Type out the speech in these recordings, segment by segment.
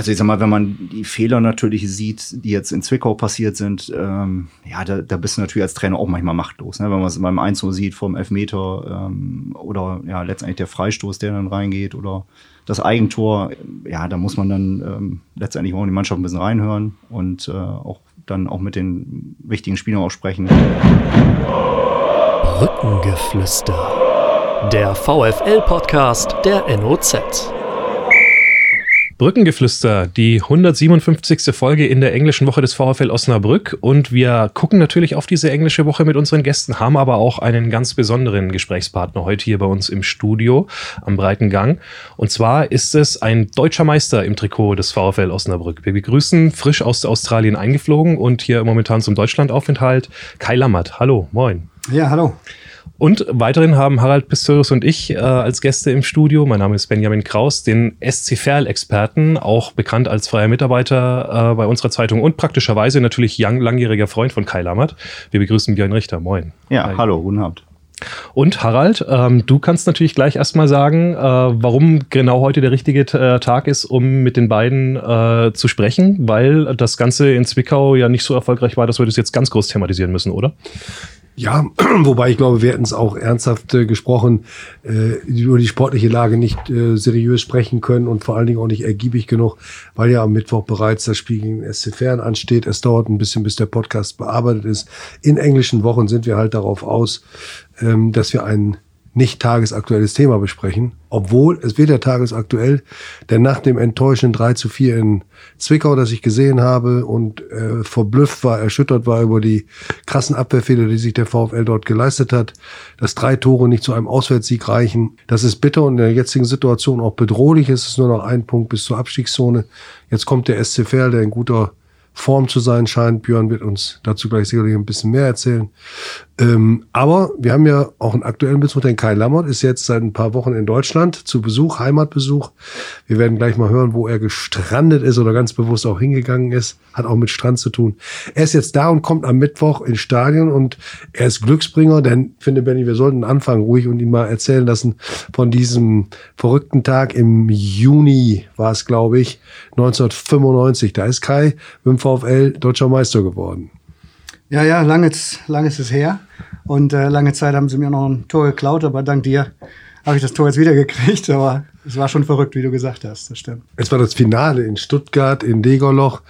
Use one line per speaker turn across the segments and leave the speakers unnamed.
Also ich sag mal, wenn man die Fehler natürlich sieht, die jetzt in Zwickau passiert sind, ähm, ja, da, da bist du natürlich als Trainer auch manchmal machtlos. Ne? Wenn man es beim 1 sieht vom Elfmeter ähm, oder ja, letztendlich der Freistoß, der dann reingeht oder das Eigentor, ja, da muss man dann ähm, letztendlich auch in die Mannschaft ein bisschen reinhören und äh, auch dann auch mit den wichtigen Spielern auch sprechen.
Brückengeflüster. Der VFL-Podcast der NOZ.
Brückengeflüster, die 157. Folge in der englischen Woche des VfL Osnabrück. Und wir gucken natürlich auf diese englische Woche mit unseren Gästen, haben aber auch einen ganz besonderen Gesprächspartner heute hier bei uns im Studio am Breiten Gang. Und zwar ist es ein deutscher Meister im Trikot des VfL Osnabrück. Wir begrüßen frisch aus Australien eingeflogen und hier momentan zum Deutschlandaufenthalt Kai Lammert. Hallo, moin.
Ja, hallo.
Und weiterhin haben Harald Pistorius und ich äh, als Gäste im Studio, mein Name ist Benjamin Kraus, den SC Verl-Experten, auch bekannt als freier Mitarbeiter äh, bei unserer Zeitung und praktischerweise natürlich young, langjähriger Freund von Kai Lammert. Wir begrüßen Björn Richter. Moin.
Ja, Hi. hallo, guten Abend.
Und Harald, ähm, du kannst natürlich gleich erstmal sagen, äh, warum genau heute der richtige äh, Tag ist, um mit den beiden äh, zu sprechen, weil das Ganze in Zwickau ja nicht so erfolgreich war, dass wir das jetzt ganz groß thematisieren müssen, oder?
Ja, wobei ich glaube, wir hätten es auch ernsthaft äh, gesprochen, äh, über die sportliche Lage nicht äh, seriös sprechen können und vor allen Dingen auch nicht ergiebig genug, weil ja am Mittwoch bereits das Spiel gegen SC Fern ansteht. Es dauert ein bisschen, bis der Podcast bearbeitet ist. In englischen Wochen sind wir halt darauf aus, ähm, dass wir einen nicht tagesaktuelles Thema besprechen, obwohl es wird ja tagesaktuell, denn nach dem enttäuschenden 3 zu 4 in Zwickau, das ich gesehen habe und äh, verblüfft war, erschüttert war über die krassen Abwehrfehler, die sich der VfL dort geleistet hat, dass drei Tore nicht zu einem Auswärtssieg reichen, das ist bitter und in der jetzigen Situation auch bedrohlich, es ist nur noch ein Punkt bis zur Abstiegszone. Jetzt kommt der SC Verl, der ein guter Form zu sein scheint. Björn wird uns dazu gleich sicherlich ein bisschen mehr erzählen. Ähm, aber wir haben ja auch einen aktuellen Bezug, denn Kai Lammert ist jetzt seit ein paar Wochen in Deutschland zu Besuch, Heimatbesuch. Wir werden gleich mal hören, wo er gestrandet ist oder ganz bewusst auch hingegangen ist. Hat auch mit Strand zu tun. Er ist jetzt da und kommt am Mittwoch ins Stadion und er ist Glücksbringer, denn ich finde, Benny, wir sollten anfangen ruhig und ihn mal erzählen lassen von diesem verrückten Tag im Juni war es, glaube ich, 1995. Da ist Kai VfL deutscher Meister geworden.
Ja, ja, lange, lange ist es her. Und äh, lange Zeit haben sie mir noch ein Tor geklaut, aber dank dir habe ich das Tor jetzt wieder gekriegt. Aber es war schon verrückt, wie du gesagt hast. Das stimmt.
Es war das Finale in Stuttgart, in Degerloch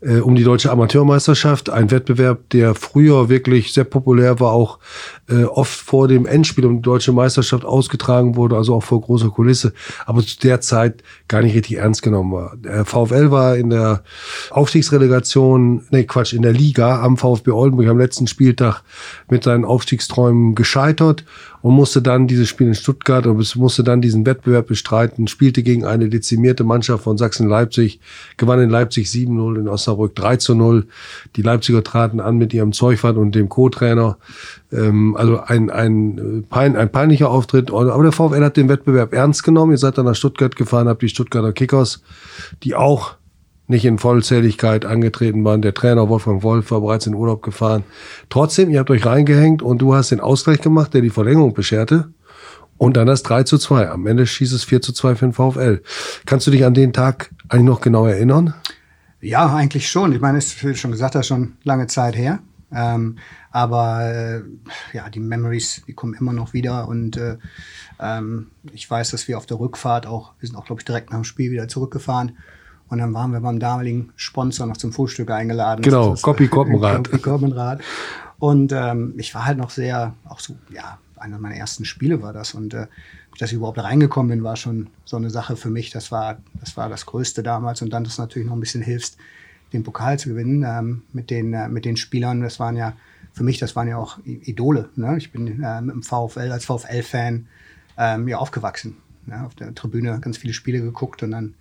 äh, um die deutsche Amateurmeisterschaft. Ein Wettbewerb, der früher wirklich sehr populär war, auch äh, oft vor dem Endspiel um die deutsche Meisterschaft ausgetragen wurde, also auch vor großer Kulisse, aber zu der Zeit gar nicht richtig ernst genommen war. Der VfL war in der Aufstiegsrelegation, nee Quatsch, in der Liga am VfB Oldenburg am letzten Spieltag mit seinen Aufstiegsträumen gescheitert und musste dann dieses Spiel in Stuttgart und musste dann diesen Wettbewerb bestreiten, spielte gegen eine dezimierte Mannschaft von Sachsen-Leipzig, gewann in Leipzig 7-0, in Osnabrück 3 0. Die Leipziger traten an mit ihrem Zeugwart und dem Co-Trainer. Ähm, also ein, ein, pein, ein peinlicher Auftritt. Aber der VfL hat den Wettbewerb ernst genommen. Ihr seid dann nach Stuttgart gefahren, habt die Stuttgarter Kickers, die auch nicht in Vollzähligkeit angetreten waren. Der Trainer Wolfgang Wolf war bereits in Urlaub gefahren. Trotzdem, ihr habt euch reingehängt und du hast den Ausgleich gemacht, der die Verlängerung bescherte. Und dann das 3 zu 2. Am Ende schießt es 4 zu 2 für den VfL. Kannst du dich an den Tag eigentlich noch genau erinnern?
Ja, eigentlich schon. Ich meine, es ist, schon gesagt hast, schon lange Zeit her. Ähm, aber äh, ja, die Memories, die kommen immer noch wieder. Und äh, ähm, ich weiß, dass wir auf der Rückfahrt auch, wir sind auch, glaube ich, direkt nach dem Spiel wieder zurückgefahren. Und dann waren wir beim damaligen Sponsor noch zum Frühstück eingeladen.
Genau, Copy Koppenrad.
Copy Koppenrad. Und ähm, ich war halt noch sehr, auch so, ja, einer meiner ersten Spiele war das. Und äh, dass ich überhaupt reingekommen bin, war schon so eine Sache für mich. Das war das, war das Größte damals. Und dann, dass du natürlich noch ein bisschen hilfst, den Pokal zu gewinnen ähm, mit, den, äh, mit den Spielern. Das waren ja, für mich, das waren ja auch Idole. Ne? Ich bin äh, mit dem VfL als VfL-Fan ähm, ja aufgewachsen. Ne? Auf der Tribüne ganz viele Spiele geguckt und dann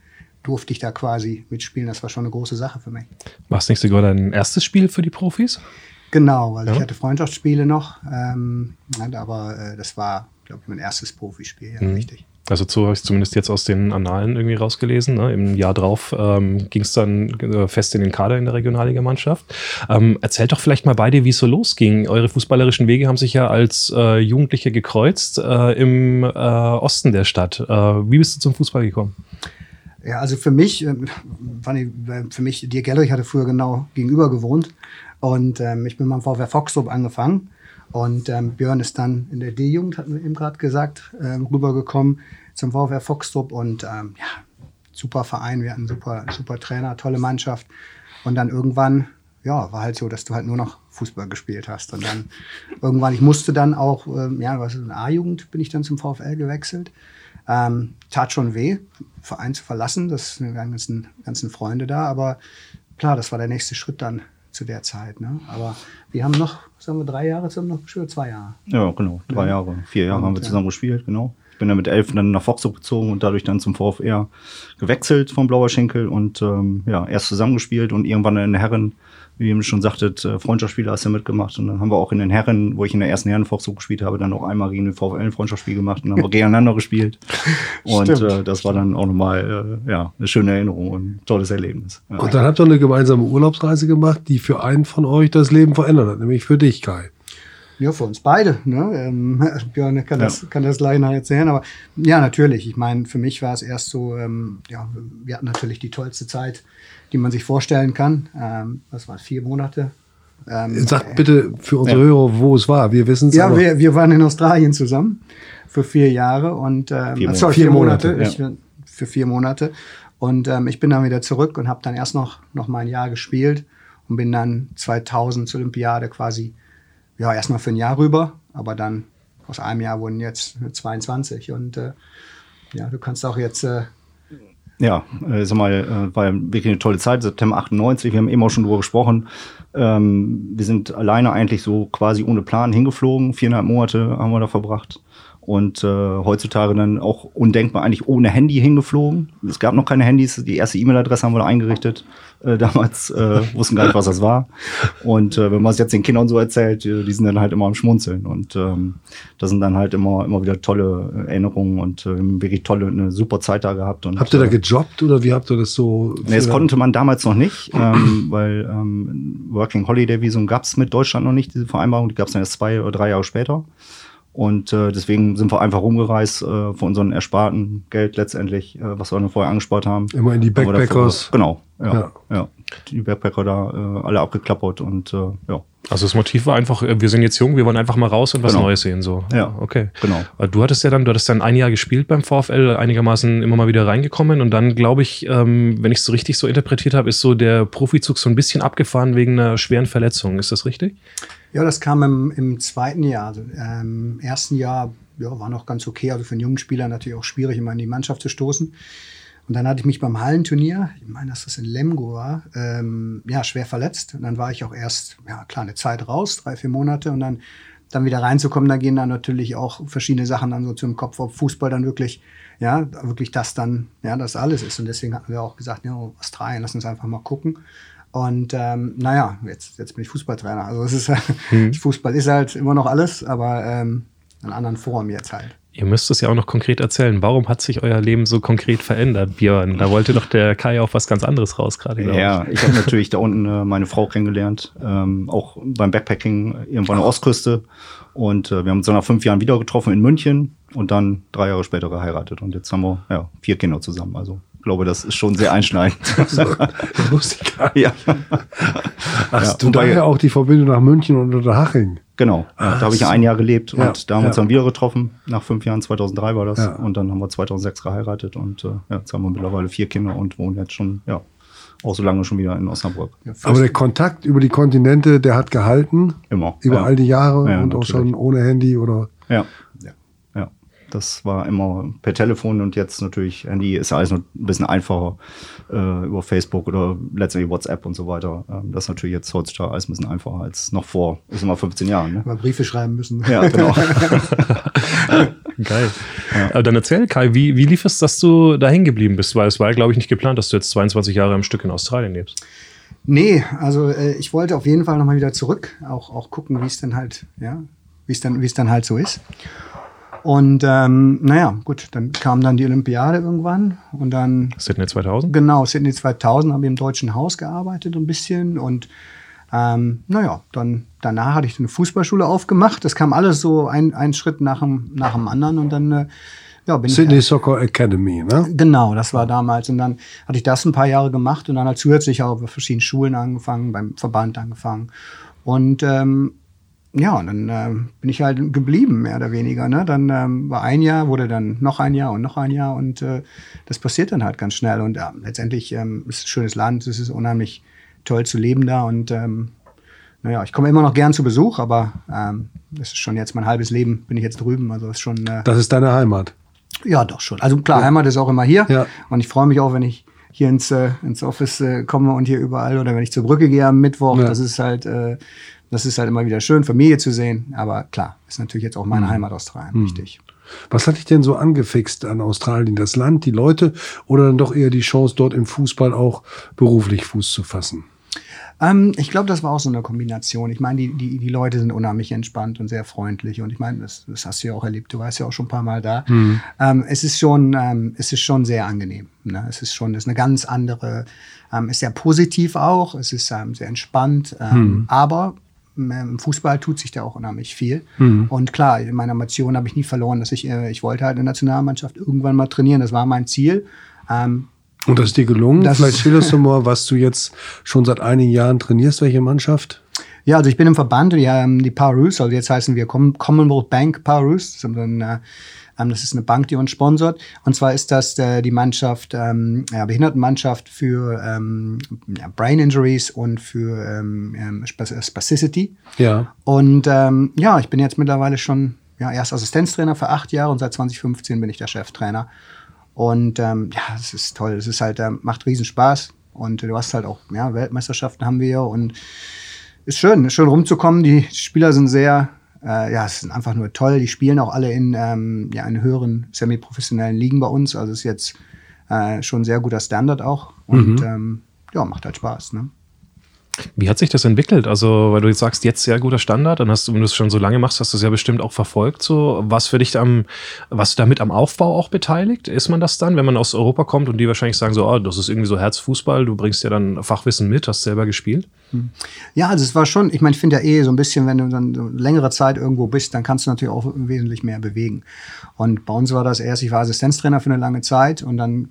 durfte ich da quasi mitspielen. Das war schon eine große Sache für mich.
War es nicht sogar dein erstes Spiel für die Profis?
Genau, weil ja. ich hatte Freundschaftsspiele noch, ähm, aber äh, das war, glaube ich, mein erstes Profispiel, ja, mhm. richtig.
Also so habe ich zumindest jetzt aus den Annalen irgendwie rausgelesen. Ne? Im Jahr drauf ähm, ging es dann äh, fest in den Kader in der Regionalligamannschaft. Ähm, erzählt doch vielleicht mal beide, wie es so losging. Eure fußballerischen Wege haben sich ja als äh, Jugendliche gekreuzt äh, im äh, Osten der Stadt. Äh, wie bist du zum Fußball gekommen?
Ja, also für mich, ähm, für mich, Dirk Gellrich hatte früher genau gegenüber gewohnt und ähm, ich bin beim VfR Foxtrupp angefangen und ähm, Björn ist dann in der D-Jugend, hatten wir eben gerade gesagt, ähm, rübergekommen zum VfR Foxtrupp und ähm, ja, super Verein, wir hatten super, super Trainer, tolle Mannschaft. Und dann irgendwann, ja, war halt so, dass du halt nur noch Fußball gespielt hast. Und dann irgendwann, ich musste dann auch, ähm, ja, was ist eine A-Jugend, bin ich dann zum VfL gewechselt. Ähm, tat schon weh, Verein zu verlassen. Das sind die ganzen, ganzen Freunde da. Aber klar, das war der nächste Schritt dann zu der Zeit. Ne? Aber wir haben noch, sagen wir, drei Jahre zusammen noch gespielt, zwei Jahre.
Ja, genau, drei ja. Jahre, vier Jahre und, haben wir zusammen gespielt, genau. Ich bin dann mit elf dann nach Foxhof gezogen und dadurch dann zum VfR gewechselt vom Blauer Schenkel und ähm, ja, erst zusammengespielt und irgendwann in den Herren wie ihr schon sagtet, äh, Freundschaftsspiele hast du mitgemacht. Und dann haben wir auch in den Herren, wo ich in der ersten Herrenfachzug gespielt habe, dann noch einmal gegen den VfL ein Freundschaftsspiel gemacht und dann haben wir gegeneinander gespielt. Und äh, das war dann auch nochmal äh, ja, eine schöne Erinnerung und ein tolles Erlebnis. Ja.
Und dann habt ihr eine gemeinsame Urlaubsreise gemacht, die für einen von euch das Leben verändert hat, nämlich für dich, Kai.
Ja, für uns beide. Ne? Ähm, Björn kann das, ja. kann das gleich noch erzählen. Aber ja, natürlich. Ich meine, für mich war es erst so, ähm, ja, wir hatten natürlich die tollste Zeit die man sich vorstellen kann. Ähm, was war vier Monate?
Ähm, Sagt bitte für unsere ja. Hörer, wo es war. Wir wissen es.
Ja, wir, wir waren in Australien zusammen für vier Jahre und ähm, vier, sorry, vier Monate. Monate ich, ja. Für vier Monate. Und ähm, ich bin dann wieder zurück und habe dann erst noch, noch mal ein Jahr gespielt und bin dann 2000 zur Olympiade quasi, ja, erstmal für ein Jahr rüber, aber dann aus einem Jahr wurden jetzt 22. Und äh, ja, du kannst auch jetzt äh,
ja, äh, sag mal, äh, war wirklich eine tolle Zeit, September 98, wir haben eben auch schon drüber gesprochen. Ähm, wir sind alleine eigentlich so quasi ohne Plan hingeflogen, viereinhalb Monate haben wir da verbracht und äh, heutzutage dann auch undenkbar eigentlich ohne Handy hingeflogen. Es gab noch keine Handys, die erste E-Mail-Adresse haben wir da eingerichtet. Äh, damals äh, wussten gar nicht, was das war. Und äh, wenn man es jetzt den Kindern so erzählt, die, die sind dann halt immer am Schmunzeln. Und ähm, das sind dann halt immer, immer wieder tolle Erinnerungen und äh, wirklich tolle, eine super Zeit da gehabt. Und,
habt ihr da äh, gejobbt oder wie habt ihr das so?
Nee, das konnte man damals noch nicht, ähm, weil ähm, Working Holiday Visum gab es mit Deutschland noch nicht, diese Vereinbarung. Die gab es dann erst zwei oder drei Jahre später. Und äh, deswegen sind wir einfach rumgereist äh, von unserem ersparten Geld letztendlich, äh, was wir dann vorher angespart haben.
Immer in die Backpackers.
Genau, ja, ja. ja. Die Backpacker da äh, alle abgeklappert und äh, ja.
Also das Motiv war einfach, äh, wir sind jetzt jung, wir wollen einfach mal raus und was genau. Neues sehen. So.
Ja, okay.
Genau. Du hattest ja dann, du hattest dann ein Jahr gespielt beim VfL, einigermaßen immer mal wieder reingekommen und dann glaube ich, ähm, wenn ich es so richtig so interpretiert habe, ist so der Profizug so ein bisschen abgefahren wegen einer schweren Verletzung. Ist das richtig?
Ja, das kam im, im zweiten Jahr. Also, ähm, Im ersten Jahr ja, war noch ganz okay. Also für einen jungen Spieler natürlich auch schwierig, immer in die Mannschaft zu stoßen. Und dann hatte ich mich beim Hallenturnier, ich meine, dass das in Lemgo war, ähm, ja, schwer verletzt. Und dann war ich auch erst, ja, klar, eine Zeit raus, drei, vier Monate. Und dann, dann wieder reinzukommen, da gehen dann natürlich auch verschiedene Sachen dann so zum Kopf, ob Fußball dann wirklich, ja, wirklich das dann, ja, das alles ist. Und deswegen hatten wir auch gesagt, ja, Australien, lass uns einfach mal gucken. Und ähm, naja, jetzt, jetzt bin ich Fußballtrainer. Also es ist hm. Fußball ist halt immer noch alles, aber ähm, in anderen Form jetzt halt.
Ihr müsst es ja auch noch konkret erzählen. Warum hat sich euer Leben so konkret verändert, Björn? Da wollte doch der Kai auf was ganz anderes raus gerade.
Ja, ich, ich habe natürlich da unten äh, meine Frau kennengelernt, ähm, auch beim Backpacking irgendwo an der Ostküste. Und äh, wir haben uns dann nach fünf Jahren wieder getroffen in München und dann drei Jahre später geheiratet. Und jetzt haben wir ja, vier Kinder zusammen. Also glaube, das ist schon sehr einschneidend. so,
nicht. Ja. Hast ja, du daher auch die Verbindung nach München und Unterhaching?
Genau, ja, da habe ich ein Jahr gelebt ja, und da haben wir uns dann wieder getroffen. Nach fünf Jahren, 2003 war das. Und dann haben wir 2006 geheiratet und äh, jetzt haben wir mittlerweile vier Kinder und wohnen jetzt schon, ja, auch so lange schon wieder in Osnabrück.
Aber der Kontakt über die Kontinente, der hat gehalten.
Immer.
Über all die Jahre und natürlich. auch schon ohne Handy oder.
Ja. Das war immer per Telefon und jetzt natürlich Handy ist alles noch ein bisschen einfacher äh, über Facebook oder letztendlich WhatsApp und so weiter. Ähm, das ist natürlich jetzt heutzutage alles ein bisschen einfacher als noch vor, ist immer 15 Jahren. Ne?
Mal Briefe schreiben müssen.
Ja, genau.
Geil. Ja. Aber dann erzähl, Kai, wie, wie lief es, dass du da hängen geblieben bist? Weil es war, glaube ich, nicht geplant, dass du jetzt 22 Jahre am Stück in Australien lebst.
Nee, also äh, ich wollte auf jeden Fall nochmal wieder zurück, auch, auch gucken, wie es dann halt, ja, wie es dann, wie es dann halt so ist. Und ähm, naja, gut, dann kam dann die Olympiade irgendwann und dann.
Sydney 2000?
Genau, Sydney 2000 haben wir im Deutschen Haus gearbeitet ein bisschen und ähm, naja, dann danach hatte ich eine Fußballschule aufgemacht. Das kam alles so ein, ein Schritt nach dem, nach dem anderen und dann äh, ja, bin
Sydney
ich,
Soccer Academy, ne?
Genau, das war damals. Und dann hatte ich das ein paar Jahre gemacht und dann halt zusätzlich auch bei verschiedenen Schulen angefangen, beim Verband angefangen. Und ähm, ja, und dann ähm, bin ich halt geblieben, mehr oder weniger. Ne? Dann ähm, war ein Jahr, wurde dann noch ein Jahr und noch ein Jahr und äh, das passiert dann halt ganz schnell. Und ja, letztendlich ähm, ist es ein schönes Land, es ist unheimlich toll zu leben da und ähm, naja, ich komme immer noch gern zu Besuch, aber ähm, das ist schon jetzt mein halbes Leben, bin ich jetzt drüben. Also ist schon. Äh,
Das ist deine Heimat.
ja, doch schon. Also klar, Heimat ist auch immer hier.
Ja.
Und ich freue mich auch, wenn ich hier ins, äh, ins Office äh, komme und hier überall oder wenn ich zur Brücke gehe am Mittwoch.
Ja.
Das ist halt, äh, das ist halt immer wieder schön, Familie zu sehen. Aber klar, ist natürlich jetzt auch meine Heimat Australien, richtig.
Was hat dich denn so angefixt an Australien? Das Land, die Leute oder dann doch eher die Chance, dort im Fußball auch beruflich Fuß zu fassen?
Ähm, ich glaube, das war auch so eine Kombination. Ich meine, die, die, die Leute sind unheimlich entspannt und sehr freundlich. Und ich meine, das, das hast du ja auch erlebt. Du warst ja auch schon ein paar Mal da. Ähm, es ist schon, ähm, es ist schon sehr angenehm. Ne? Es ist schon, ist eine ganz andere, ähm, ist sehr positiv auch. Es ist ähm, sehr entspannt. Ähm, Aber ähm, im Fußball tut sich da auch unheimlich viel. Und klar, in meiner Motion habe ich nie verloren, dass ich, äh, ich wollte halt in der Nationalmannschaft irgendwann mal trainieren. Das war mein Ziel. Ähm,
Und das ist dir gelungen?
Das-
Vielleicht schilderst du mal, was du jetzt schon seit einigen Jahren trainierst, welche Mannschaft?
Ja, also ich bin im Verband, die, ähm, die Parus, also jetzt heißen wir Com Commonwealth Bank Parus. Das ist, ein, äh, ähm, das ist eine Bank, die uns sponsort. Und zwar ist das äh, die Mannschaft, ähm, ja, Behindertenmannschaft für ähm, ja, Brain Injuries und für ähm, ähm, Spa- Spasticity.
Ja.
Und ähm, ja, ich bin jetzt mittlerweile schon ja, erst Assistenztrainer für acht Jahre und seit 2015 bin ich der Cheftrainer. Und ähm, ja, es ist toll. Es ist halt, ähm, macht riesen Spaß. Und du hast halt auch, ja, Weltmeisterschaften haben wir und ist schön, ist schön rumzukommen. Die Spieler sind sehr, äh, ja, es sind einfach nur toll. Die spielen auch alle in, ähm, ja, in höheren semi-professionellen Ligen bei uns. Also ist jetzt äh, schon ein sehr guter Standard auch. Und ähm, ja, macht halt Spaß. Ne?
Wie hat sich das entwickelt? Also, weil du jetzt sagst, jetzt sehr guter Standard, dann hast du, wenn du es schon so lange machst, hast du es ja bestimmt auch verfolgt. So, was für dich am, was damit am Aufbau auch beteiligt? Ist man das dann, wenn man aus Europa kommt und die wahrscheinlich sagen so, oh, das ist irgendwie so Herzfußball, du bringst ja dann Fachwissen mit, hast selber gespielt?
Ja, also es war schon, ich meine, ich finde ja eh so ein bisschen, wenn du dann so längere Zeit irgendwo bist, dann kannst du natürlich auch wesentlich mehr bewegen. Und bei uns war das erst, ich war Assistenztrainer für eine lange Zeit und dann,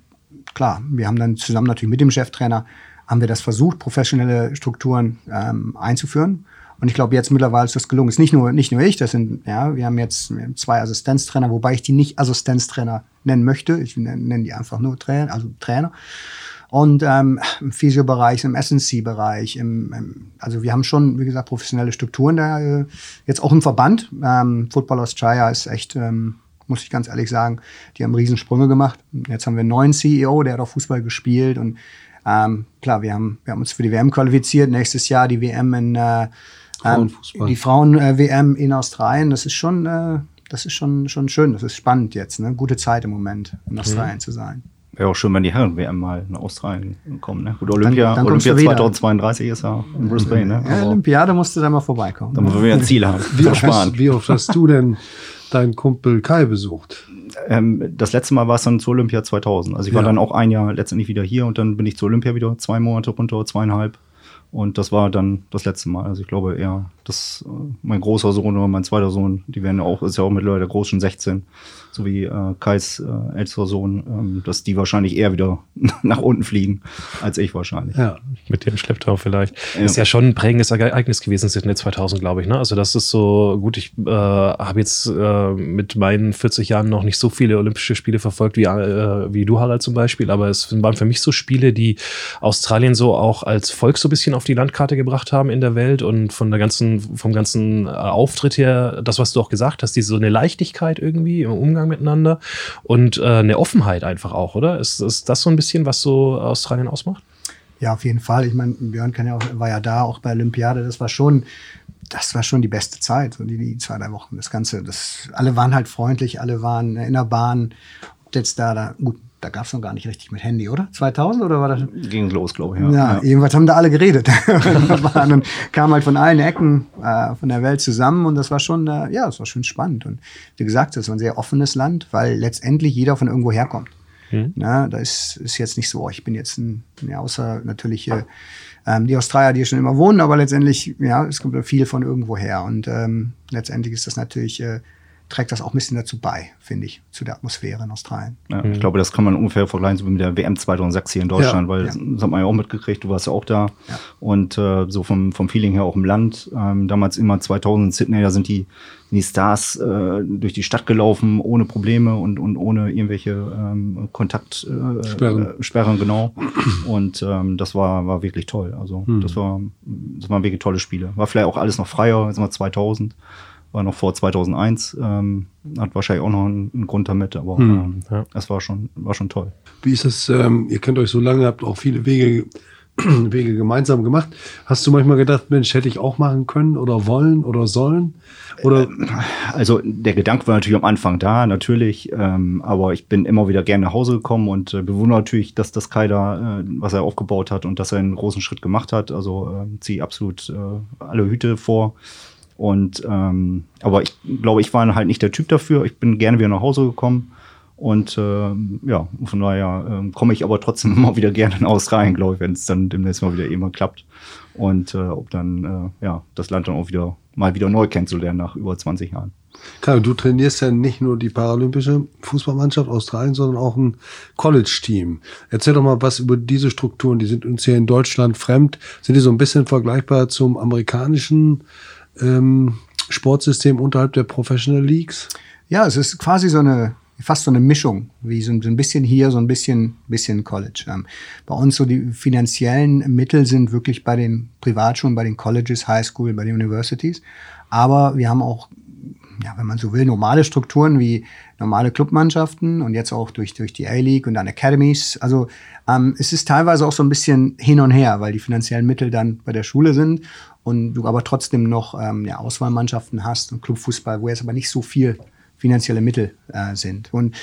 klar, wir haben dann zusammen natürlich mit dem Cheftrainer, haben wir das versucht, professionelle Strukturen ähm, einzuführen. Und ich glaube, jetzt mittlerweile ist das gelungen. Ist nicht nur, nicht nur ich, das sind, ja, wir haben jetzt zwei Assistenztrainer, wobei ich die nicht Assistenztrainer nennen möchte. Ich nenne, nenne die einfach nur Trainer, also Trainer. Und ähm, im Physiobereich, im SNC-Bereich, im, im, also wir haben schon, wie gesagt, professionelle Strukturen da. Äh, jetzt auch im Verband. Ähm, Football Australia ist echt, ähm, muss ich ganz ehrlich sagen, die haben Riesensprünge gemacht. Jetzt haben wir einen neuen CEO, der hat auch Fußball gespielt. Und ähm, klar, wir haben, wir haben uns für die WM qualifiziert. Nächstes Jahr die WM in äh, ähm,
Frauenfußball.
die Frauen-WM in Australien. Das ist schon, äh, das ist schon, schon schön. Das ist spannend jetzt. Ne? Gute Zeit im Moment, in Australien zu sein.
Wäre auch schön, wenn die Herren-WM mal nach Australien kommen. Ne? Gut, Olympia,
dann kommst
Olympia
du wieder.
2032 ist ja in Brisbane. Ne?
Ja, Olympiade musste da mal vorbeikommen.
da müssen wir wieder ein Ziel haben.
Wie oft, hast, wie oft hast du denn deinen Kumpel Kai besucht?
Ähm, das letzte Mal war es dann zur Olympia 2000. Also ich war
Ja.
dann auch ein Jahr letztendlich wieder hier und dann bin ich zur Olympia wieder zwei Monate runter, zweieinhalb. Und das war dann das letzte Mal. Also ich glaube eher, dass äh, mein großer Sohn oder mein zweiter Sohn, die werden ja auch, ist ja auch mittlerweile der groß schon 16, so wie äh, Kais äh, älterer Sohn, ähm, dass die wahrscheinlich eher wieder nach unten fliegen, als ich wahrscheinlich.
Ja.
Mit dem Schlepptau vielleicht.
Ja.
Ist ja schon ein prägendes Ereignis gewesen, Sydney 2000, glaube ich. Ne? Also das ist so, gut, ich äh, habe jetzt äh, mit meinen 40 Jahren noch nicht so viele Olympische Spiele verfolgt wie, äh, wie du, Harald, zum Beispiel. Aber es waren für mich so Spiele, die Australien so auch als Volk so ein bisschen auf die Landkarte gebracht haben in der Welt und von der ganzen, vom ganzen äh, Auftritt her, das, was du auch gesagt hast, diese so eine Leichtigkeit irgendwie im Umgang miteinander und äh, eine Offenheit einfach auch, oder? Ist, ist das so ein bisschen, was so Australien ausmacht?
Ja, auf jeden Fall. Ich meine, Björn ja auch, war ja da, auch bei Olympiade. Das war schon, das war schon die beste Zeit, die, die zwei, drei Wochen. Das Ganze, das, alle waren halt freundlich, alle waren in der Bahn. Ob Jetzt da, da, gut, da gab es noch gar nicht richtig mit Handy, oder? 2000 oder war das?
Ging los, glaube ich.
Ja,
Ja.
jedenfalls haben da alle geredet. und dann kamen halt von allen Ecken äh, von der Welt zusammen und das war schon, äh, ja, das war schon spannend. Und wie gesagt, das war ein sehr offenes Land, weil letztendlich jeder von irgendwo herkommt. Na, da ist, ist jetzt nicht so, oh, ich bin jetzt ein, ja, außer natürlich äh, die Australier, die hier schon immer wohnen, aber letztendlich, ja, es kommt viel von irgendwo her. Und ähm, letztendlich ist das natürlich äh, trägt das auch ein bisschen dazu bei, finde ich, zu der Atmosphäre in Australien.
Ja, Ich glaube, das kann man ungefähr vergleichen so mit der WM 2006 hier in Deutschland,
Ja,
weil
ja.
das hat man ja auch mitgekriegt, du warst ja auch da.
Ja.
Und äh, so vom, vom Feeling her auch im Land. Ähm, damals immer 2000 in Sydney, da sind die, die Stars äh, durch die Stadt gelaufen, ohne Probleme und, und ohne irgendwelche ähm, Kontaktsperren, äh,
Sperren.
Äh, Sperren, genau. Und ähm, das war, war wirklich toll. Also
Hm.
das, war, das waren wirklich tolle Spiele. War vielleicht auch alles noch freier, jetzt mal 2000. War noch vor 2001, ähm, hat wahrscheinlich auch noch einen, einen Grund damit, aber
Hm.
ähm,
Ja.
das war schon, war schon toll.
Wie ist es, ähm, ihr kennt euch so lange, habt auch viele Wege, Wege gemeinsam gemacht. Hast du manchmal gedacht, Mensch, hätte ich auch machen können oder wollen oder sollen? Oder
Also der Gedanke war natürlich am Anfang da, natürlich, ähm, aber ich bin immer wieder gerne nach Hause gekommen und äh, bewundere natürlich, dass das Kai da, äh, was er aufgebaut hat und dass er einen großen Schritt gemacht hat. Also äh, ziehe absolut äh, alle Hüte vor. Und ähm, aber ich glaube, ich war halt nicht der Typ dafür. Ich bin gerne wieder nach Hause gekommen. Und ähm, ja, von daher ähm, komme ich aber trotzdem immer wieder gerne in Australien, glaube ich, wenn es dann demnächst mal wieder immer klappt. Und äh, ob dann äh, ja das Land dann auch wieder mal wieder neu kennenzulernen nach über 20 Jahren.
Kai, du trainierst ja nicht nur die paralympische Fußballmannschaft Australien, sondern auch ein College-Team. Erzähl doch mal was über diese Strukturen. Die sind uns hier in Deutschland fremd. Sind die so ein bisschen vergleichbar zum amerikanischen ähm, Sportsystem unterhalb der Professional Leagues?
Ja, es ist quasi so eine, fast so eine Mischung, wie so ein, bisschen hier, so ein bisschen, bisschen College. Ähm, bei uns so die finanziellen Mittel sind wirklich bei den Privatschulen, bei den Colleges, High School, bei den Universities. Aber wir haben auch, ja, wenn man so will, normale Strukturen wie normale Clubmannschaften und jetzt auch durch, durch die A-League und dann Academies. Also ähm, es ist teilweise auch so ein bisschen hin und her, weil die finanziellen Mittel dann bei der Schule sind und du aber trotzdem noch ähm, ja, Auswahlmannschaften hast und Clubfußball, wo jetzt aber nicht so viel finanzielle Mittel äh, sind. Und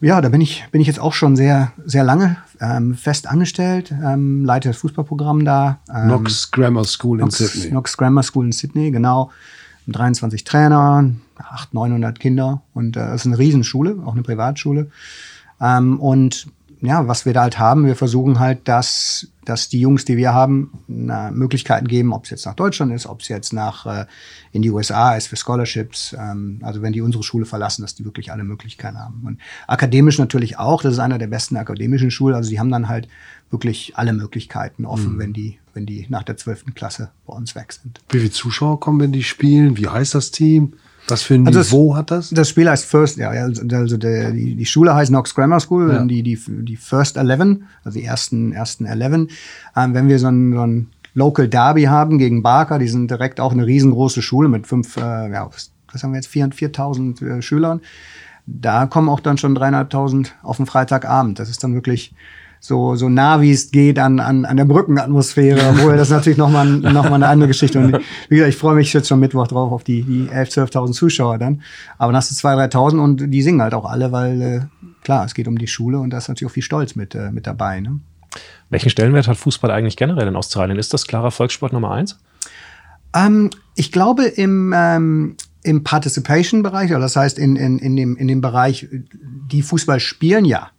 ja, da bin ich, bin ich jetzt auch schon sehr, sehr lange ähm, fest angestellt, ähm, leite das Fußballprogramm da. Ähm,
Knox Grammar School in
Knox,
Sydney.
Knox Grammar School in Sydney, genau. 23 Trainer, 800, 900 Kinder und äh, es ist eine Riesenschule, auch eine Privatschule. Ähm, und ja, was wir da halt haben, wir versuchen halt, dass, dass die Jungs, die wir haben, na, Möglichkeiten geben, ob es jetzt nach Deutschland ist, ob es jetzt nach äh, in die USA ist für Scholarships. Ähm, also wenn die unsere Schule verlassen, dass die wirklich alle Möglichkeiten haben. Und akademisch natürlich auch. Das ist einer der besten akademischen Schulen. Also die haben dann halt wirklich alle Möglichkeiten offen, wenn die, wenn die nach der 12. Klasse bei uns weg sind.
Wie viele Zuschauer kommen, wenn die spielen? Wie heißt das Team? Was für ein
Also das-
Niveau hat das?
Das Spiel heißt First, ja, also, also der, die, die Schule heißt Knox Grammar School,
Ja.
die, die, die First Eleven, also die ersten, ersten Eleven. Ähm, wenn wir so ein, so ein Local Derby haben gegen Barker, die sind direkt auch eine riesengroße Schule mit fünf, äh, ja, was, haben wir jetzt, 4.000 4.000 äh, Schülern. Da kommen auch dann schon dreieinhalbtausend auf den Freitagabend. Das ist dann wirklich so, so nah wie es geht an, an, an der Brückenatmosphäre, obwohl das natürlich nochmal noch mal eine andere Geschichte. Und wie gesagt, ich freue mich jetzt schon Mittwoch drauf auf die, die 11.000, 12.000 Zuschauer dann. Aber dann hast du 2.000, 3.000 und die singen halt auch alle, weil äh, klar, es geht um die Schule und da ist natürlich auch viel Stolz mit, äh, mit dabei. Ne?
Welchen Stellenwert hat Fußball eigentlich generell in Australien? Ist das klarer Volkssport Nummer eins?
Ähm, ich glaube, im, ähm, im Participation-Bereich, also das heißt in, in, in, dem, in dem Bereich, die Fußball spielen, ja.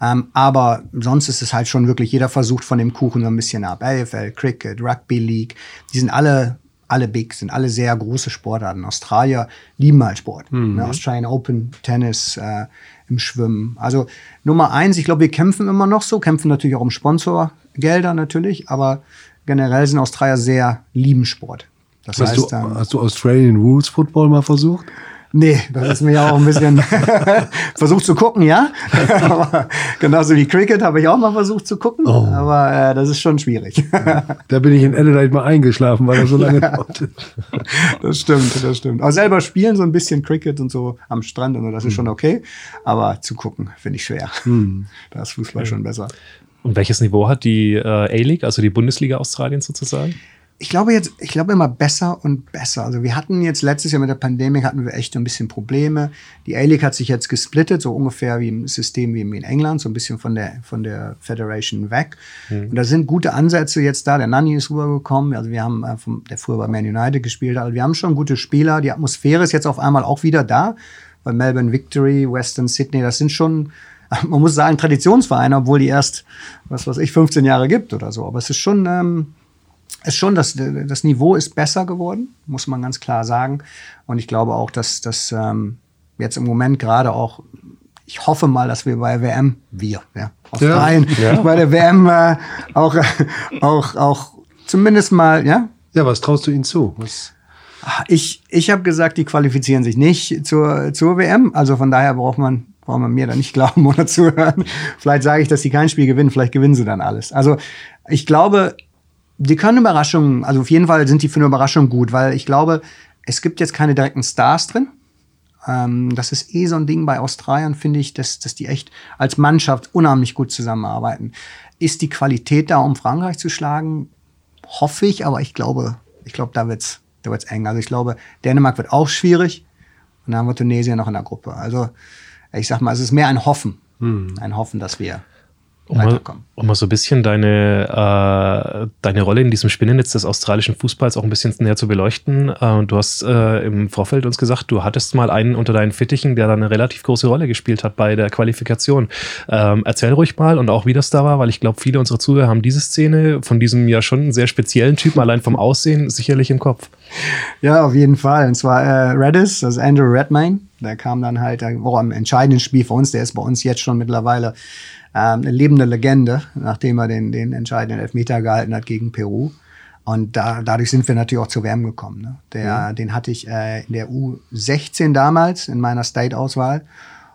Ähm, aber sonst ist es halt schon wirklich, jeder versucht von dem Kuchen so ein bisschen ab. AFL, Cricket, Rugby League, die sind alle, alle big, sind alle sehr große Sportarten. Australier lieben halt Sport. Ne, Australian Open, Tennis, äh, im Schwimmen. Also Nummer eins, ich glaube, wir kämpfen immer noch so, kämpfen natürlich auch um Sponsorgelder natürlich, aber generell sind Australier sehr lieben Sport. Das
Hast,
heißt,
du,
ähm,
hast du Australian Rules Football mal versucht?
Nee, das ist mir ja auch ein bisschen versucht zu gucken, ja. aber genauso wie Cricket habe ich auch mal versucht zu gucken,
Oh.
aber äh, das ist schon schwierig.
Da bin ich in Adelaide mal eingeschlafen, weil er so lange dauerte.
das stimmt, das stimmt. Aber selber spielen so ein bisschen Cricket und so am Strand und so, das ist schon okay. Aber zu gucken finde ich schwer. Da ist Fußball schon besser.
Und welches Niveau hat die äh, A-League, also die Bundesliga Australiens sozusagen?
Ich glaube jetzt, ich glaube immer besser und besser. Also wir hatten jetzt letztes Jahr mit der Pandemie hatten wir echt ein bisschen Probleme. Die A-League hat sich jetzt gesplittet, so ungefähr wie im System wie in England, so ein bisschen von der, von der Federation weg. Und da sind gute Ansätze jetzt da. Der Nani ist rübergekommen. Also wir haben, äh, vom, der früher bei Man United gespielt hat. Also wir haben schon gute Spieler. Die Atmosphäre ist jetzt auf einmal auch wieder da. Bei Melbourne Victory, Western Sydney, das sind schon, man muss sagen, Traditionsvereine, obwohl die erst, was weiß ich, 15 Jahre gibt oder so. Aber es ist schon, ähm, ist schon, das, das Niveau ist besser geworden, muss man ganz klar sagen. Und ich glaube auch, dass das ähm, jetzt im Moment gerade auch, ich hoffe mal, dass wir bei WM, wir, ja, Australien, ja. ja. bei der WM äh, auch, äh, auch, auch zumindest mal, ja.
Ja, was traust du ihnen zu? Was?
Ich, ich habe gesagt, die qualifizieren sich nicht zur, zur WM. Also von daher braucht man, braucht man mir da nicht glauben oder zuhören. Vielleicht sage ich, dass sie kein Spiel gewinnen, vielleicht gewinnen sie dann alles. Also ich glaube, die können Überraschungen, also auf jeden Fall sind die für eine Überraschung gut, weil ich glaube, es gibt jetzt keine direkten Stars drin. Ähm, das ist eh so ein Ding bei Australien, finde ich, dass, dass die echt als Mannschaft unheimlich gut zusammenarbeiten. Ist die Qualität da, um Frankreich zu schlagen? Hoffe ich, aber ich glaube, ich glaube, da wird's, da wird's eng. Also ich glaube, Dänemark wird auch schwierig und dann haben wir Tunesien noch in der Gruppe. Also ich sag mal, es ist mehr ein Hoffen, hm. ein Hoffen, dass wir
um mal, um mal so ein bisschen deine, äh, deine Rolle in diesem Spinnennetz des australischen Fußballs auch ein bisschen näher zu beleuchten. Äh, du hast äh, im Vorfeld uns gesagt, du hattest mal einen unter deinen Fittichen, der da eine relativ große Rolle gespielt hat bei der Qualifikation. Ähm, erzähl ruhig mal und auch wie das da war, weil ich glaube, viele unserer Zuhörer haben diese Szene von diesem ja schon sehr speziellen Typen allein vom Aussehen sicherlich im Kopf.
Ja, auf jeden Fall. Und zwar äh, Redis, das ist Andrew Redmayne. Der kam dann halt, der war im entscheidenden Spiel für uns. Der ist bei uns jetzt schon mittlerweile ähm, eine lebende Legende, nachdem er den, den entscheidenden Elfmeter gehalten hat gegen Peru. Und da, dadurch sind wir natürlich auch zur WM gekommen. Ne? Der, mhm. Den hatte ich äh, in der U16 damals in meiner State-Auswahl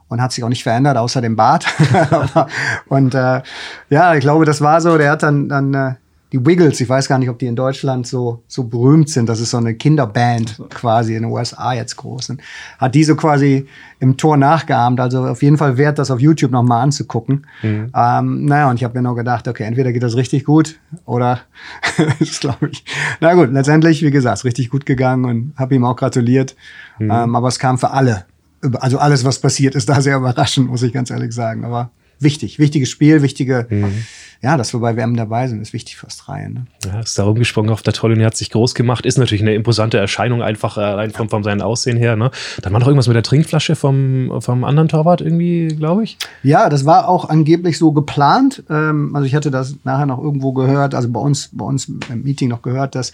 und hat sich auch nicht verändert, außer dem Bart. und äh, ja, ich glaube, das war so. Der hat dann, dann äh, die Wiggles, ich weiß gar nicht, ob die in Deutschland so, so berühmt sind. Das ist so eine Kinderband quasi in den USA jetzt groß. Und hat diese quasi im Tor nachgeahmt. Also auf jeden Fall wert, das auf YouTube nochmal anzugucken. Mhm. Ähm, naja, und ich habe mir nur gedacht, okay, entweder geht das richtig gut oder ist, glaube ich. Na gut, letztendlich, wie gesagt, richtig gut gegangen und habe ihm auch gratuliert. Mhm. Ähm, aber es kam für alle. Also alles, was passiert, ist da sehr überraschend, muss ich ganz ehrlich sagen. Aber wichtig, wichtiges Spiel, wichtige. Mhm ja, dass wir bei WM dabei sind, ist wichtig für Australien. Ne?
Ja, ist da rumgesprungen auf der Tolle und hat sich groß gemacht. Ist natürlich eine imposante Erscheinung, einfach allein vom, vom seinem Aussehen her. Ne? Dann war noch irgendwas mit der Trinkflasche vom, vom anderen Torwart irgendwie, glaube ich.
Ja, das war auch angeblich so geplant. Ähm, also ich hatte das nachher noch irgendwo gehört, also bei uns, bei uns im Meeting noch gehört, dass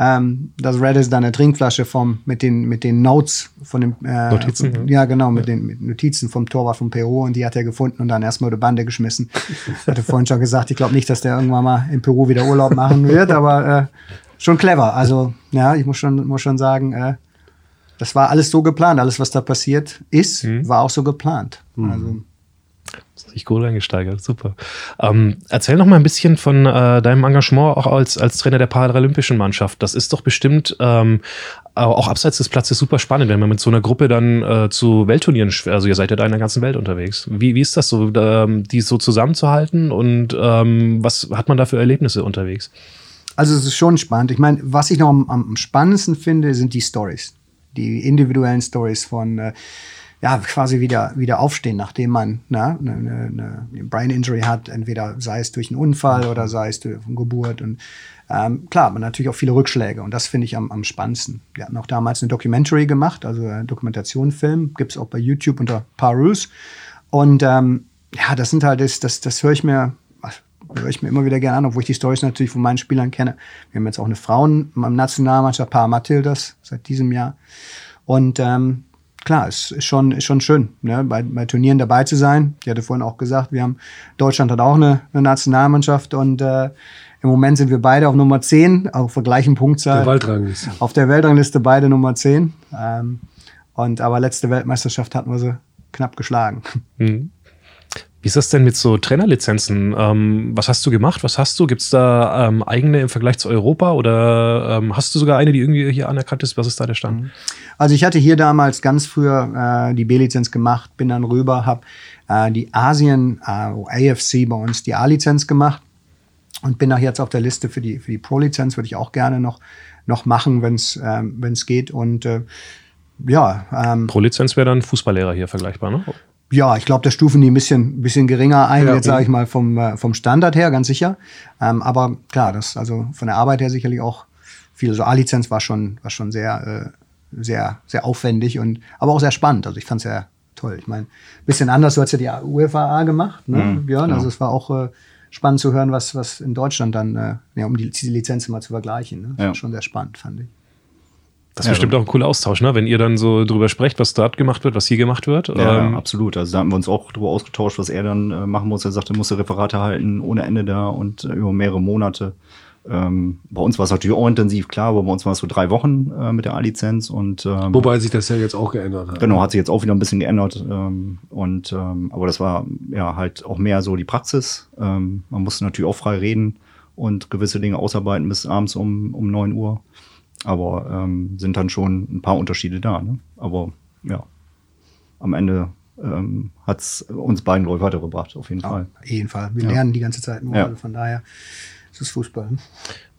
ähm, dass Redis dann eine Trinkflasche vom, mit den, mit den Notes von dem, äh, Notizen, ja. ja. genau, mit ja. den mit Notizen vom Torwart von Peru und die hat er gefunden und dann erstmal die Bande geschmissen. Ich hatte vorhin schon gesagt, ich glaube nicht, dass der irgendwann mal in Peru wieder Urlaub machen wird, aber äh, schon clever. Also, ja, ich muss schon, muss schon sagen, äh, das war alles so geplant. Alles, was da passiert ist, mhm. war auch so geplant. Mhm. Also,
sich gut eingesteigert, super. Ähm, erzähl noch mal ein bisschen von äh, deinem Engagement auch als, als Trainer der Paralympischen Mannschaft. Das ist doch bestimmt ähm, auch abseits des Platzes super spannend, wenn man mit so einer Gruppe dann äh, zu Weltturnieren, also ihr seid ja da in der ganzen Welt unterwegs. Wie, wie ist das so, ähm, die so zusammenzuhalten und ähm, was hat man da für Erlebnisse unterwegs?
Also es ist schon spannend. Ich meine, was ich noch am, am spannendsten finde, sind die Stories. Die individuellen Stories von äh, ja, quasi wieder, wieder aufstehen, nachdem man ne, eine, eine, eine Brain Injury hat, entweder sei es durch einen Unfall oder sei es durch eine Geburt. Und ähm, klar, man hat natürlich auch viele Rückschläge und das finde ich am, am spannendsten. Wir hatten auch damals eine Documentary gemacht, also einen Dokumentationsfilm, gibt es auch bei YouTube unter Parus. Und ähm, ja, das sind halt, das, das, das höre ich mir höre ich mir immer wieder gerne an, obwohl ich die Stories natürlich von meinen Spielern kenne. Wir haben jetzt auch eine Frauen-Nationalmannschaft, Paar Matildas, seit diesem Jahr. Und ähm, klar, es ist schon, ist schon schön, ne, bei, bei Turnieren dabei zu sein. Ich hatte vorhin auch gesagt, wir haben, Deutschland hat auch eine, eine Nationalmannschaft und äh, im Moment sind wir beide auf Nummer 10, auf der gleichen Punktzahl. Der Weltrangliste. Auf der Weltrangliste beide Nummer 10. Ähm, und aber letzte Weltmeisterschaft hatten wir sie knapp geschlagen. Mhm.
Wie ist das denn mit so Trainerlizenzen? Ähm, was hast du gemacht? Was hast du? Gibt es da ähm, eigene im Vergleich zu Europa oder ähm, hast du sogar eine, die irgendwie hier anerkannt ist? Was ist da der Stand? Mhm.
Also ich hatte hier damals ganz früher äh, die B-Lizenz gemacht, bin dann rüber, habe äh, die Asien, äh, AFC bei uns, die A-Lizenz gemacht und bin auch jetzt auf der Liste für die, für die Pro-Lizenz, würde ich auch gerne noch, noch machen, wenn es ähm, geht. Und äh, ja.
Ähm, Pro-Lizenz wäre dann Fußballlehrer hier vergleichbar, ne?
Ja, ich glaube, da stufen die ein bisschen, bisschen geringer ein, ja, jetzt sage ich mal vom, äh, vom Standard her, ganz sicher. Ähm, aber klar, das also von der Arbeit her sicherlich auch viel. So A-Lizenz war schon, war schon sehr, äh, sehr, sehr aufwendig und aber auch sehr spannend. Also ich fand es ja toll. Ich meine, bisschen anders, du hast ja die UEFA gemacht, ne, mhm, Björn? Genau. Also es war auch äh, spannend zu hören, was, was in Deutschland dann, äh, ja, um die, die Lizenzen mal zu vergleichen. Ne? Das
Ja.
war schon sehr spannend, fand ich.
Das ist
Ja,
bestimmt auch ein cooler Austausch, ne? wenn ihr dann so drüber sprecht, was dort gemacht wird, was hier gemacht wird.
Ja,
Ähm,
absolut. Also da haben wir uns auch drüber ausgetauscht, was er dann äh, machen muss. Er sagte, er musste Referate halten ohne Ende da und äh, über mehrere Monate. Ähm, bei uns war es natürlich auch intensiv, klar, aber bei uns war es so drei Wochen äh, mit der A-Lizenz und ähm,
Wobei sich das ja jetzt auch geändert hat.
Genau, hat sich jetzt auch wieder ein bisschen geändert. Ähm, und ähm, aber das war ja halt auch mehr so die Praxis. Ähm, man musste natürlich auch frei reden und gewisse Dinge ausarbeiten bis abends um, um 9 Uhr. Aber ähm, sind dann schon ein paar Unterschiede da. Ne? Aber ja, am Ende ähm, hat es uns beiden glaube ich weitergebracht, auf jeden
Ja,
Fall.
auf jeden Fall. Wir
Ja.
lernen die ganze Zeit nur,
Ja.
also von daher ist es Fußball.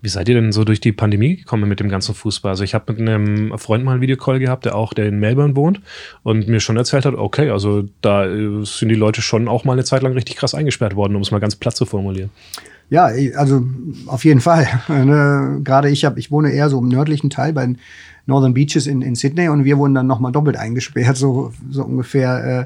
Wie seid ihr denn so durch die Pandemie gekommen mit dem ganzen Fußball? Also ich habe mit einem Freund mal einen Videocall gehabt, der auch, der in Melbourne wohnt und mir schon erzählt hat, okay, also da äh, sind die Leute schon auch mal eine Zeit lang richtig krass eingesperrt worden, um es mal ganz platt zu formulieren.
Ja, also auf jeden Fall. Ne, Gerade ich hab, ich wohne eher so im nördlichen Teil bei Northern Beaches in, in Sydney und wir wurden dann nochmal doppelt eingesperrt, so, so ungefähr. Äh,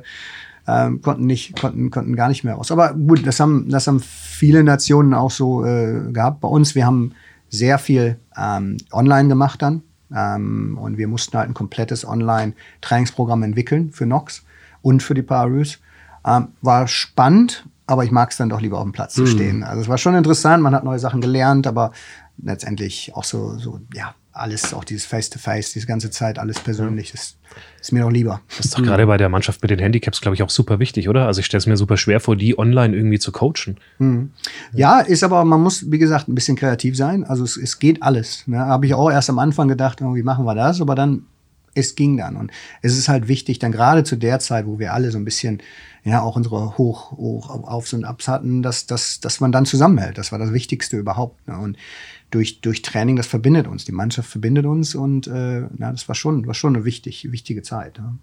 ähm, konnten nicht, konnten, konnten gar nicht mehr raus. Aber gut, das haben, das haben viele Nationen auch so äh, gehabt. Bei uns, wir haben sehr viel ähm, online gemacht dann. Ähm, und wir mussten halt ein komplettes Online-Trainingsprogramm entwickeln für Nox und für die Parus. Ähm, war spannend, aber ich mag es dann doch lieber auf dem Platz zu stehen. Also es war schon interessant, man hat neue Sachen gelernt, aber letztendlich auch so, so ja, alles, auch dieses Face-to-Face, diese ganze Zeit, alles persönlich, das ist mir doch lieber.
Das ist doch gerade bei der Mannschaft mit den Handicaps, glaube ich, auch super wichtig, oder? Also ich stelle es mir super schwer vor, die online irgendwie zu coachen.
Ja, ist aber, man muss, wie gesagt, ein bisschen kreativ sein. Also es, es geht alles. Ne? Habe ich auch erst am Anfang gedacht, oh, wie machen wir das? Aber dann, es ging dann. Und es ist halt wichtig, dann gerade zu der Zeit, wo wir alle so ein bisschen, ja, auch unsere Hoch, Hoch, Aufs und Abs hatten, dass, dass, dass man dann zusammenhält. Das war das Wichtigste überhaupt. Ne? Und durch, durch Training, das verbindet uns. Die Mannschaft verbindet uns und äh, ja, das war schon, war schon eine wichtig, wichtige Zeit. Ne?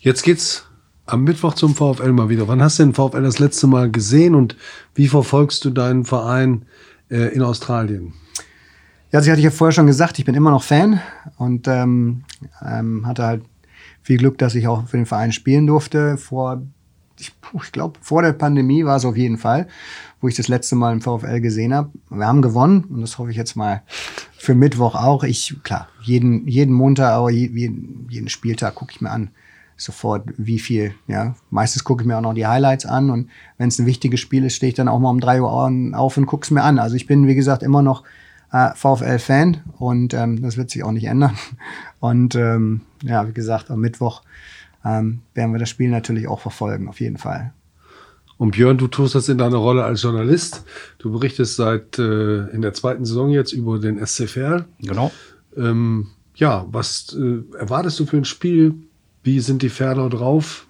Jetzt geht's am Mittwoch zum VfL mal wieder. Wann hast du den VfL das letzte Mal gesehen und wie verfolgst du deinen Verein äh, in Australien?
Ja, also ich hatte ja vorher schon gesagt, ich bin immer noch Fan und ähm, ähm, hatte halt viel Glück, dass ich auch für den Verein spielen durfte. Vor, ich, ich glaube, vor der Pandemie war es auf jeden Fall, wo ich das letzte Mal im VfL gesehen habe. Wir haben gewonnen und das hoffe ich jetzt mal für Mittwoch auch. Ich, klar, jeden, jeden Montag, aber jeden, jeden Spieltag gucke ich mir an sofort, wie viel. Ja, meistens gucke ich mir auch noch die Highlights an und wenn es ein wichtiges Spiel ist, stehe ich dann auch mal um drei Uhr auf und gucke es mir an. Also ich bin, wie gesagt, immer noch äh, VfL-Fan und ähm, das wird sich auch nicht ändern. Und ähm, ja, wie gesagt, am Mittwoch ähm, werden wir das Spiel natürlich auch verfolgen, auf jeden Fall.
Und Björn, du tust das in deiner Rolle als Journalist. Du berichtest seit äh, in der zweiten Saison jetzt über den SC Verl.
Genau.
Ähm, ja, was äh, erwartest du für ein Spiel? Wie sind die Ferler drauf?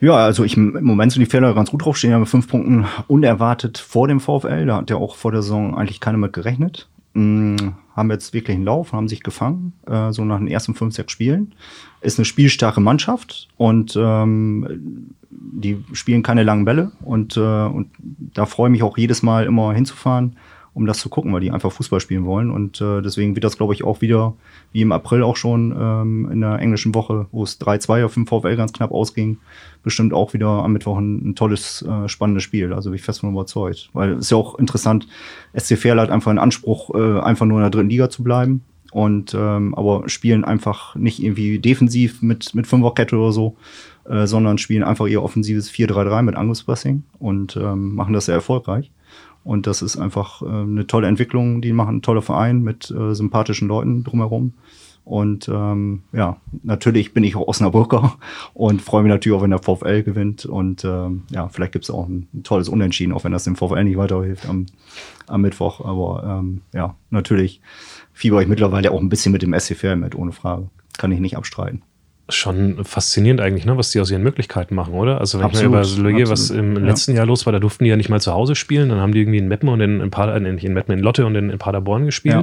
Ja, also ich, im Moment sind die Fehler ganz gut drauf, stehen ja mit fünf Punkten unerwartet vor dem VfL. Da hat ja auch vor der Saison eigentlich keiner mit gerechnet. Hm, haben jetzt wirklich einen Lauf, haben sich gefangen, äh, so nach den ersten fünf, sechs Spielen. Ist eine spielstarke Mannschaft und ähm, die spielen keine langen Bälle und, äh, und da freue ich mich auch jedes Mal immer hinzufahren, um das zu gucken, weil die einfach Fußball spielen wollen. Und äh, deswegen wird das, glaube ich, auch wieder, wie im April auch schon ähm, in der englischen Woche, wo es 3-2 auf dem VfL ganz knapp ausging, bestimmt auch wieder am Mittwoch ein, ein tolles, äh, spannendes Spiel. Also bin ich fest von überzeugt. Weil es ist ja auch interessant, SC Verl hat einfach einen Anspruch, äh, einfach nur in der dritten Liga zu bleiben. Und ähm, aber spielen einfach nicht irgendwie defensiv mit, mit Fünferkette oder so, äh, sondern spielen einfach ihr offensives 4-3-3 mit Angriffspressing und ähm, machen das sehr erfolgreich. Und das ist einfach äh, eine tolle Entwicklung. Die machen einen tollen Verein mit äh, sympathischen Leuten drumherum. Und ähm, ja, natürlich bin ich auch Osnabrücker und freue mich natürlich auch, wenn der VfL gewinnt. Und ähm, ja, vielleicht gibt es auch ein, ein, tolles Unentschieden, auch wenn das dem VfL nicht weiterhilft am, am Mittwoch. Aber ähm, ja, natürlich fieber ich mittlerweile auch ein bisschen mit dem SCFR mit, ohne Frage. Kann ich nicht abstreiten
schon faszinierend eigentlich, ne, was die aus ihren Möglichkeiten machen, oder? Also wenn
absolut,
ich mal überlege, was im, ja. letzten Jahr los war, da durften die ja nicht mal zu Hause spielen, dann haben die irgendwie in Meppen und in, in, Pader, in, in Meppen in Lotte und in, in Paderborn gespielt. Ja.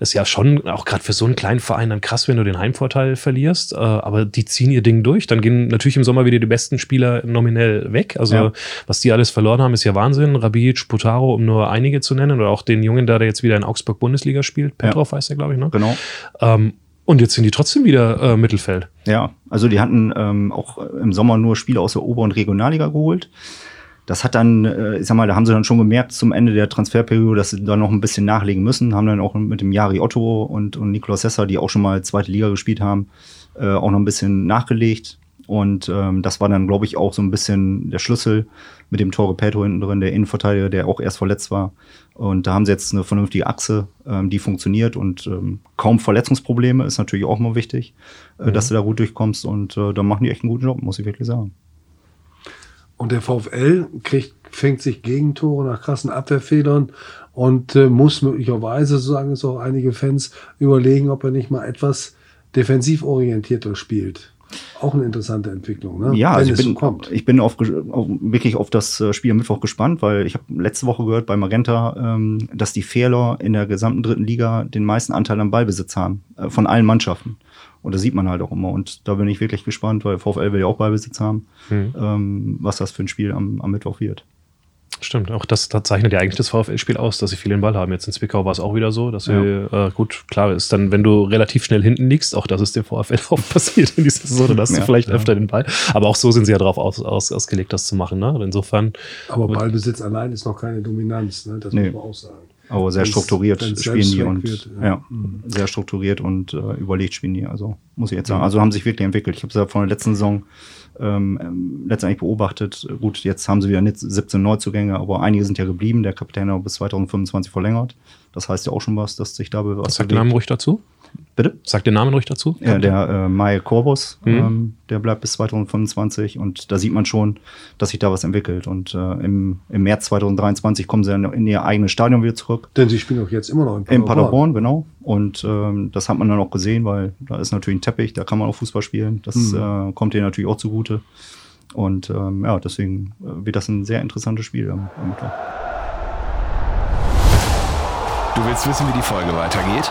Ist ja schon auch gerade für so einen kleinen Verein dann krass, wenn du den Heimvorteil verlierst, äh, aber die ziehen ihr Ding durch. Dann gehen natürlich im Sommer wieder die besten Spieler nominell weg. Also ja. was die alles verloren haben, ist ja Wahnsinn. Rabic, Putaro, um nur einige zu nennen, oder auch den Jungen da, der jetzt wieder in Augsburg Bundesliga spielt. Petrov heißt er, glaube ich, ne?
Genau.
Ähm, und jetzt sind die trotzdem wieder äh, Mittelfeld.
Ja, also die hatten ähm, auch im Sommer nur Spiele aus der Ober- und Regionalliga geholt. das hat dann, äh, ich sag mal, da haben sie dann schon gemerkt zum Ende der Transferperiode, dass sie da noch ein bisschen nachlegen müssen. Haben dann auch mit dem Jari Otto und, und Nikolaus Sessa, die auch schon mal zweite Liga gespielt haben, äh, auch noch ein bisschen nachgelegt. Und ähm, das war dann, glaube ich, auch so ein bisschen der Schlüssel mit dem Torre Petro hinten drin, der Innenverteidiger, der auch erst verletzt war. Und da haben sie jetzt eine vernünftige Achse, ähm, die funktioniert und ähm, kaum Verletzungsprobleme ist natürlich auch mal wichtig, äh, mhm. dass du da gut durchkommst. Und äh, da machen die echt einen guten Job, muss ich wirklich sagen.
Und der VfL kriegt, fängt sich Gegentore nach krassen Abwehrfehlern und äh, muss möglicherweise, so sagen es auch einige Fans, überlegen, ob er nicht mal etwas defensiv orientierter spielt. Auch eine interessante Entwicklung, ne?
Ja, also ich bin, so ich bin auf, auf, wirklich auf das äh, Spiel am Mittwoch gespannt, weil ich habe letzte Woche gehört bei Magenta, ähm, dass die Fehler in der gesamten dritten Liga den meisten Anteil am Ballbesitz haben, äh, von allen Mannschaften. Und das sieht man halt auch immer. Und da bin ich wirklich gespannt, weil VfL will ja auch Ballbesitz haben, mhm. ähm, was das für ein Spiel am, am Mittwoch wird.
Stimmt, auch das, das zeichnet ja eigentlich das VfL-Spiel aus, dass sie viel den Ball haben. Jetzt in Zwickau war es auch wieder so, dass ja. sie, äh, gut, klar ist dann, wenn du relativ schnell hinten liegst, auch das ist dem VfL auch passiert in dieser Saison, dann hast ja, du vielleicht ja. öfter den Ball. Aber auch so sind sie ja darauf aus, aus, ausgelegt, das zu machen. Ne? Insofern.
Aber Ballbesitz allein ist noch keine Dominanz, ne? das nee. muss man auch sagen.
Aber sehr wenn's, strukturiert wenn's spielen die und wird, ja. ja mhm. sehr strukturiert und äh, überlegt spielen die. Also muss ich jetzt sagen. Also haben sich wirklich entwickelt. Ich habe es ja von der letzten Saison ähm, ähm, letztendlich beobachtet. Gut, jetzt haben sie wieder 17 Neuzugänge, aber einige sind ja geblieben. Der Kapitän hat bis 2025 verlängert. Das heißt ja auch schon was, dass sich da
was. Sag den Namen ruhig dazu.
Bitte?
Sag den Namen ruhig dazu.
Ja, der äh, Mai Corbus, mhm. ähm, der bleibt bis 2025 und da sieht man schon, dass sich da was entwickelt. Und äh, im, im März 2023 kommen sie dann in ihr eigenes Stadion wieder zurück.
Denn sie spielen auch jetzt immer noch
in Paderborn. In Paderborn, genau. Und ähm, das hat man dann auch gesehen, weil da ist natürlich ein Teppich, da kann man auch Fußball spielen. Das mhm. äh, kommt denen natürlich auch zugute. Und ähm, ja, deswegen äh, wird das ein sehr interessantes Spiel am, am Mittwoch.
Du willst wissen, wie die Folge weitergeht?